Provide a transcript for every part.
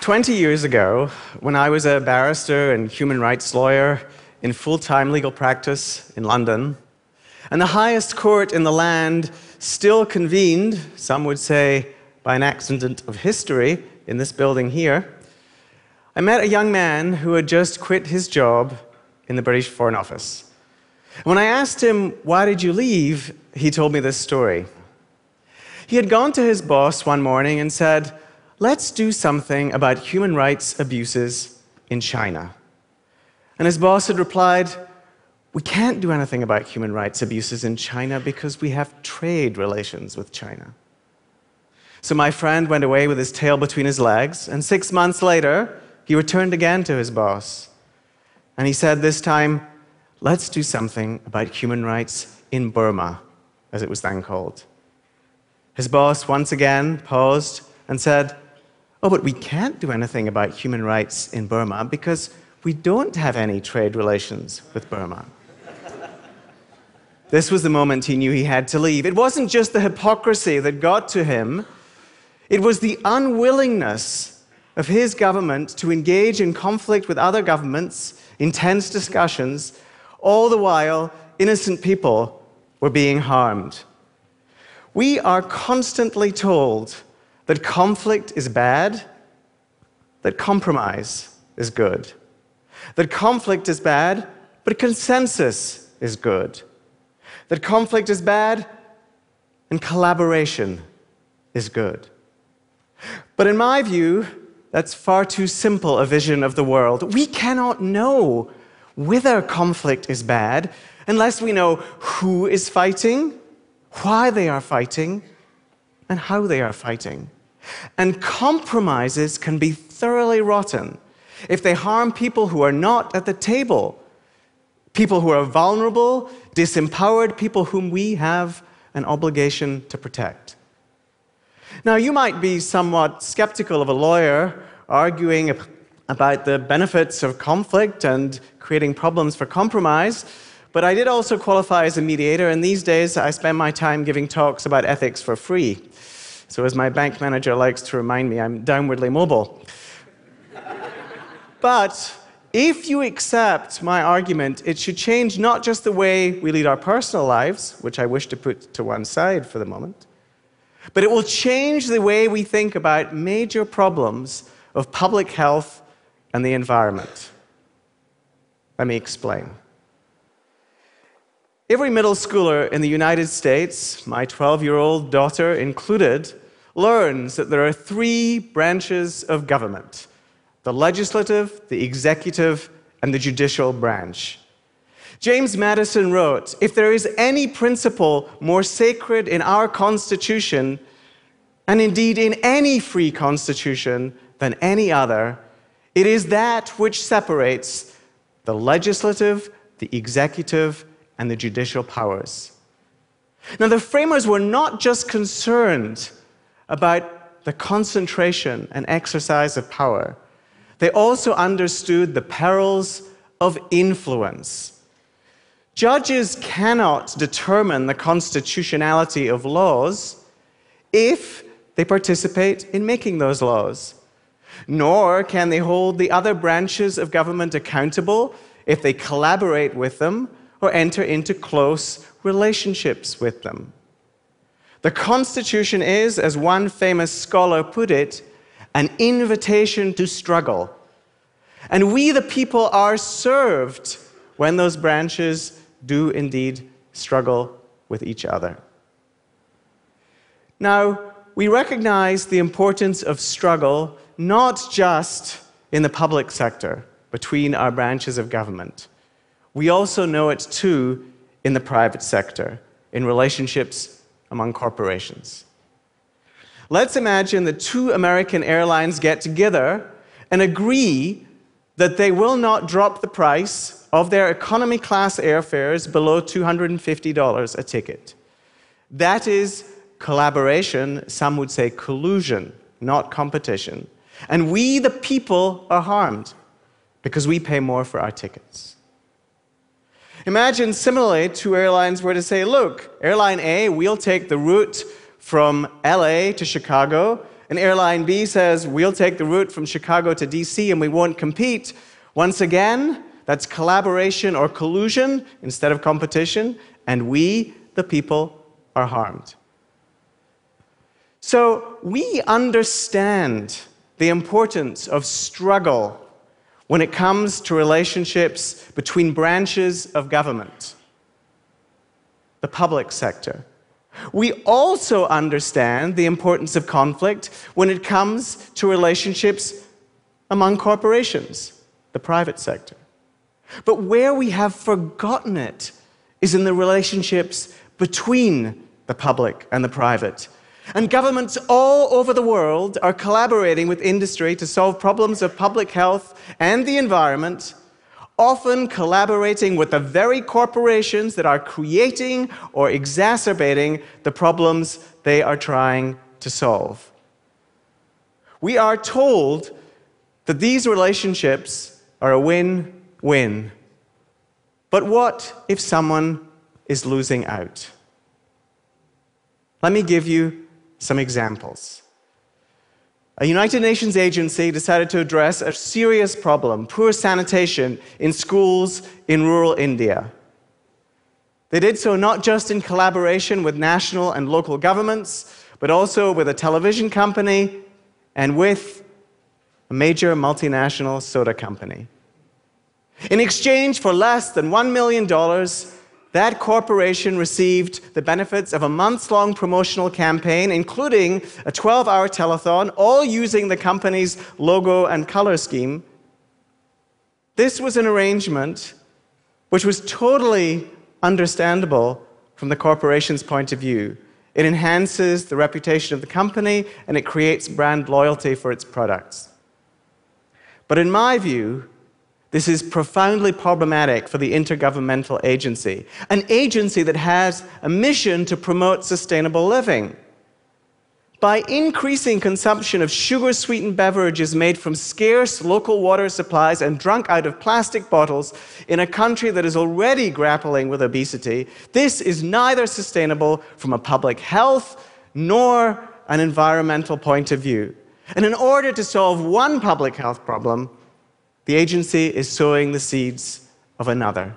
20 years ago, when I was a barrister and human rights lawyer in full time legal practice in London, and the highest court in the land still convened, some would say by an accident of history, in this building here, I met a young man who had just quit his job in the British Foreign Office. When I asked him, Why did you leave? he told me this story. He had gone to his boss one morning and said, let's do something about human rights abuses in China. And his boss had replied, we can't do anything about human rights abuses in China because we have trade relations with China. So my friend went away with his tail between his legs, and six months later, he returned again to his boss. And he said this time, let's do something about human rights in Burma, as it was then called. His boss once again paused and said, Oh, but we can't do anything about human rights in Burma because we don't have any trade relations with Burma. this was the moment he knew he had to leave. It wasn't just the hypocrisy that got to him, it was the unwillingness of his government to engage in conflict with other governments, intense discussions, all the while innocent people were being harmed. We are constantly told that conflict is bad, that compromise is good. That conflict is bad, but consensus is good. That conflict is bad and collaboration is good. But in my view, that's far too simple a vision of the world. We cannot know whether conflict is bad unless we know who is fighting, why they are fighting, and how they are fighting. And compromises can be thoroughly rotten if they harm people who are not at the table, people who are vulnerable, disempowered, people whom we have an obligation to protect. Now, you might be somewhat skeptical of a lawyer arguing about the benefits of conflict and creating problems for compromise, but I did also qualify as a mediator, and these days I spend my time giving talks about ethics for free. So, as my bank manager likes to remind me, I'm downwardly mobile. but if you accept my argument, it should change not just the way we lead our personal lives, which I wish to put to one side for the moment, but it will change the way we think about major problems of public health and the environment. Let me explain. Every middle schooler in the United States, my 12 year old daughter included, learns that there are three branches of government the legislative, the executive, and the judicial branch. James Madison wrote If there is any principle more sacred in our Constitution, and indeed in any free Constitution than any other, it is that which separates the legislative, the executive, and the judicial powers. Now, the framers were not just concerned about the concentration and exercise of power, they also understood the perils of influence. Judges cannot determine the constitutionality of laws if they participate in making those laws. Nor can they hold the other branches of government accountable if they collaborate with them or enter into close relationships with them. The Constitution is, as one famous scholar put it, an invitation to struggle. And we, the people, are served when those branches do indeed struggle with each other. Now, we recognize the importance of struggle not just in the public sector between our branches of government. We also know it too in the private sector, in relationships among corporations. Let's imagine that two American airlines get together and agree that they will not drop the price of their economy class airfares below $250 a ticket. That is collaboration, some would say collusion, not competition. And we, the people, are harmed because we pay more for our tickets. Imagine similarly, two airlines were to say, look, airline A, we'll take the route from LA to Chicago, and airline B says, we'll take the route from Chicago to DC and we won't compete, once again, that's collaboration or collusion instead of competition, and we, the people, are harmed. So we understand the importance of struggle when it comes to relationships between branches of government, the public sector. We also understand the importance of conflict when it comes to relationships among corporations, the private sector. But where we have forgotten it is in the relationships between the public and the private. And governments all over the world are collaborating with industry to solve problems of public health and the environment, often collaborating with the very corporations that are creating or exacerbating the problems they are trying to solve. We are told that these relationships are a win win. But what if someone is losing out? Let me give you some examples. A United Nations agency decided to address a serious problem poor sanitation in schools in rural India. They did so not just in collaboration with national and local governments, but also with a television company and with a major multinational soda company. In exchange for less than $1 million, that corporation received the benefits of a months long promotional campaign, including a 12 hour telethon, all using the company's logo and color scheme. This was an arrangement which was totally understandable from the corporation's point of view. It enhances the reputation of the company and it creates brand loyalty for its products. But in my view, this is profoundly problematic for the Intergovernmental Agency, an agency that has a mission to promote sustainable living. By increasing consumption of sugar sweetened beverages made from scarce local water supplies and drunk out of plastic bottles in a country that is already grappling with obesity, this is neither sustainable from a public health nor an environmental point of view. And in order to solve one public health problem, the agency is sowing the seeds of another.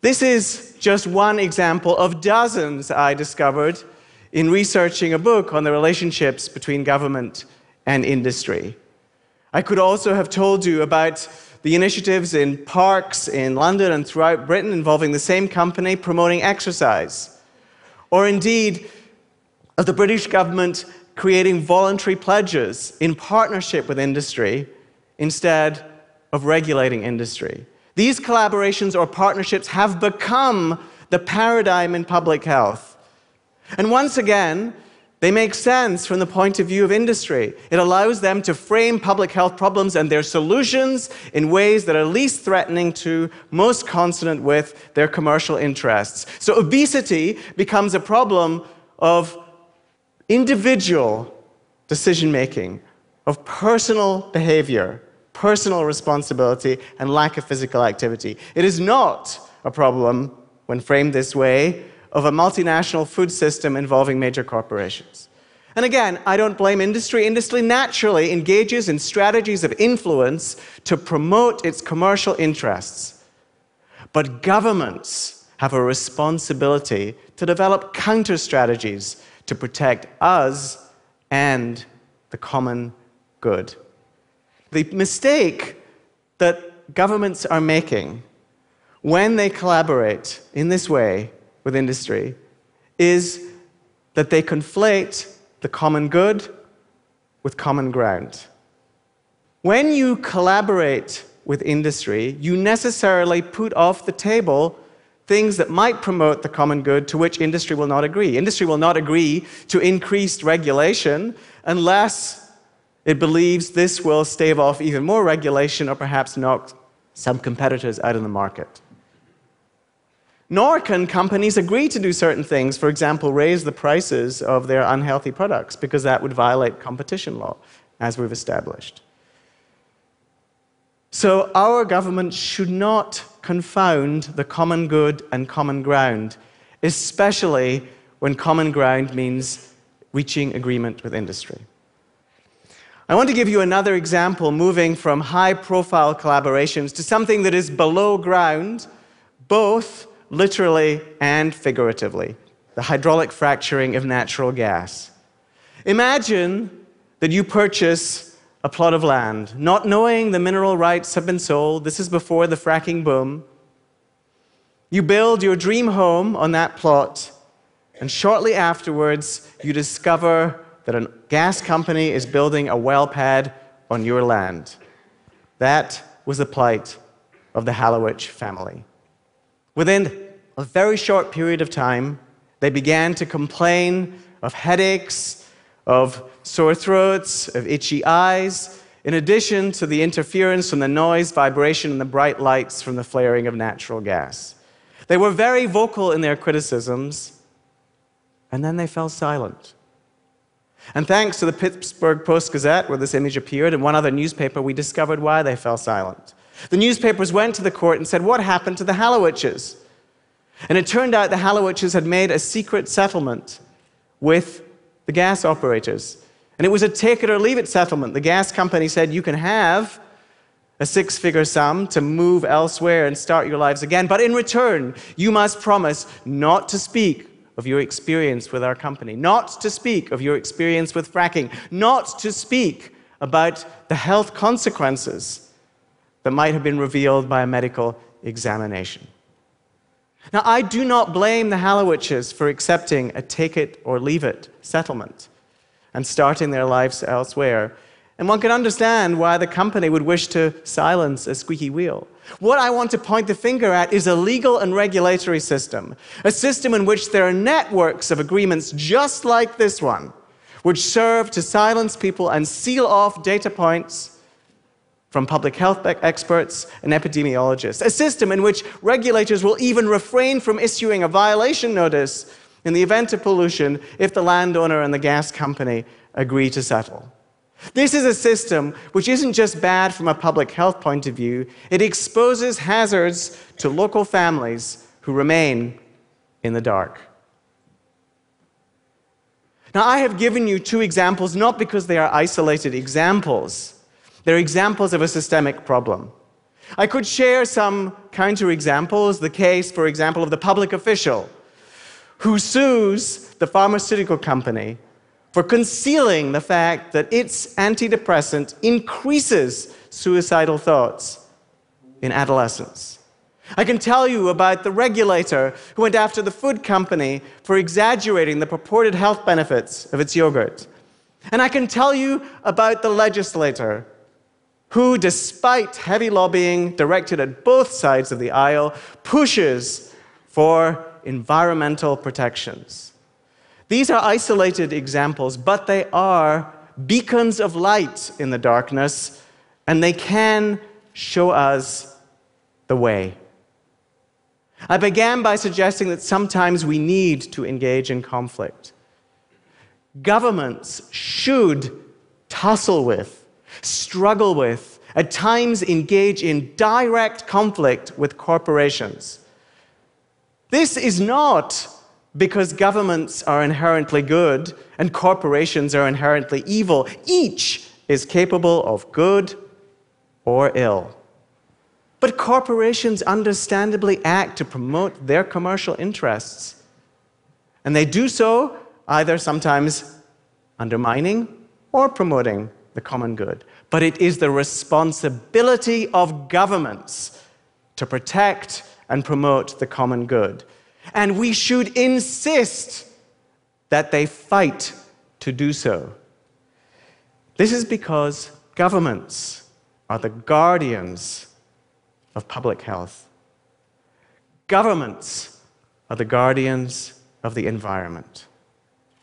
This is just one example of dozens I discovered in researching a book on the relationships between government and industry. I could also have told you about the initiatives in parks in London and throughout Britain involving the same company promoting exercise. Or indeed, of the British government creating voluntary pledges in partnership with industry instead of regulating industry. These collaborations or partnerships have become the paradigm in public health. And once again, they make sense from the point of view of industry. It allows them to frame public health problems and their solutions in ways that are least threatening to, most consonant with their commercial interests. So obesity becomes a problem of individual decision making, of personal behavior, personal responsibility, and lack of physical activity. It is not a problem, when framed this way, of a multinational food system involving major corporations. And again, I don't blame industry. Industry naturally engages in strategies of influence to promote its commercial interests. But governments have a responsibility to develop counter strategies to protect us and the common good. The mistake that governments are making when they collaborate in this way with industry is that they conflate the common good with common ground. When you collaborate with industry, you necessarily put off the table things that might promote the common good to which industry will not agree. Industry will not agree to increased regulation unless it believes this will stave off even more regulation or perhaps knock some competitors out of the market. Nor can companies agree to do certain things, for example, raise the prices of their unhealthy products, because that would violate competition law, as we've established. So, our government should not confound the common good and common ground, especially when common ground means reaching agreement with industry. I want to give you another example moving from high profile collaborations to something that is below ground, both literally and figuratively the hydraulic fracturing of natural gas. Imagine that you purchase a plot of land, not knowing the mineral rights have been sold. This is before the fracking boom. You build your dream home on that plot, and shortly afterwards, you discover that a gas company is building a well pad on your land. That was the plight of the Hallowich family. Within a very short period of time, they began to complain of headaches, of sore throats, of itchy eyes, in addition to the interference from the noise, vibration, and the bright lights from the flaring of natural gas. They were very vocal in their criticisms, and then they fell silent. And thanks to the Pittsburgh Post Gazette, where this image appeared, and one other newspaper, we discovered why they fell silent. The newspapers went to the court and said, What happened to the Hallowiches? And it turned out the Hallowiches had made a secret settlement with the gas operators. And it was a take it or leave it settlement. The gas company said, You can have a six figure sum to move elsewhere and start your lives again, but in return, you must promise not to speak of your experience with our company, not to speak of your experience with fracking, not to speak about the health consequences that might have been revealed by a medical examination. Now, I do not blame the Hallowiches for accepting a take it or leave it settlement and starting their lives elsewhere. And one can understand why the company would wish to silence a squeaky wheel. What I want to point the finger at is a legal and regulatory system, a system in which there are networks of agreements just like this one, which serve to silence people and seal off data points from public health experts and epidemiologists, a system in which regulators will even refrain from issuing a violation notice in the event of pollution if the landowner and the gas company agree to settle. This is a system which isn't just bad from a public health point of view, it exposes hazards to local families who remain in the dark. Now, I have given you two examples not because they are isolated examples they're examples of a systemic problem. I could share some counterexamples. The case, for example, of the public official who sues the pharmaceutical company for concealing the fact that its antidepressant increases suicidal thoughts in adolescents. I can tell you about the regulator who went after the food company for exaggerating the purported health benefits of its yogurt. And I can tell you about the legislator who, despite heavy lobbying directed at both sides of the aisle, pushes for environmental protections. These are isolated examples, but they are beacons of light in the darkness, and they can show us the way. I began by suggesting that sometimes we need to engage in conflict. Governments should tussle with struggle with, at times engage in direct conflict with corporations. This is not because governments are inherently good and corporations are inherently evil. Each is capable of good or ill. But corporations understandably act to promote their commercial interests. And they do so either sometimes undermining or promoting the common good. But it is the responsibility of governments to protect and promote the common good. And we should insist that they fight to do so. This is because governments are the guardians of public health. Governments are the guardians of the environment.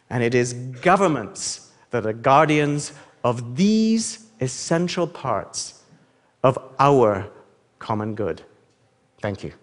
And it is governments that are guardians of these essential parts of our common good. Thank you.